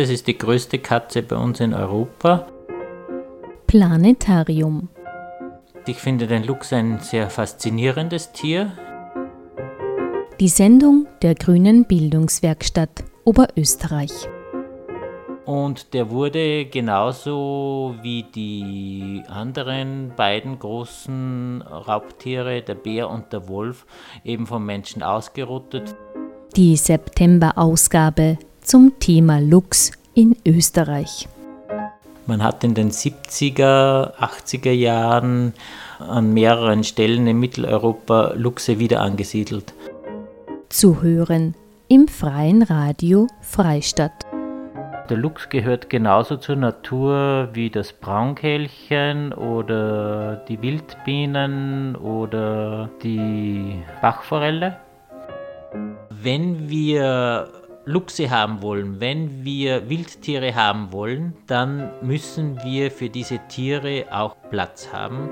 Das ist die größte Katze bei uns in Europa. Planetarium. Ich finde den Luchs ein sehr faszinierendes Tier. Die Sendung der Grünen Bildungswerkstatt Oberösterreich. Und der wurde genauso wie die anderen beiden großen Raubtiere, der Bär und der Wolf, eben vom Menschen ausgerottet. Die September-Ausgabe zum Thema Luchs in Österreich. Man hat in den 70er, 80er Jahren an mehreren Stellen in Mitteleuropa Luchse wieder angesiedelt. Zu hören im freien Radio Freistadt. Der Luchs gehört genauso zur Natur wie das Braunkehlchen oder die Wildbienen oder die Bachforelle. Wenn wir Luchse haben wollen, wenn wir Wildtiere haben wollen, dann müssen wir für diese Tiere auch Platz haben.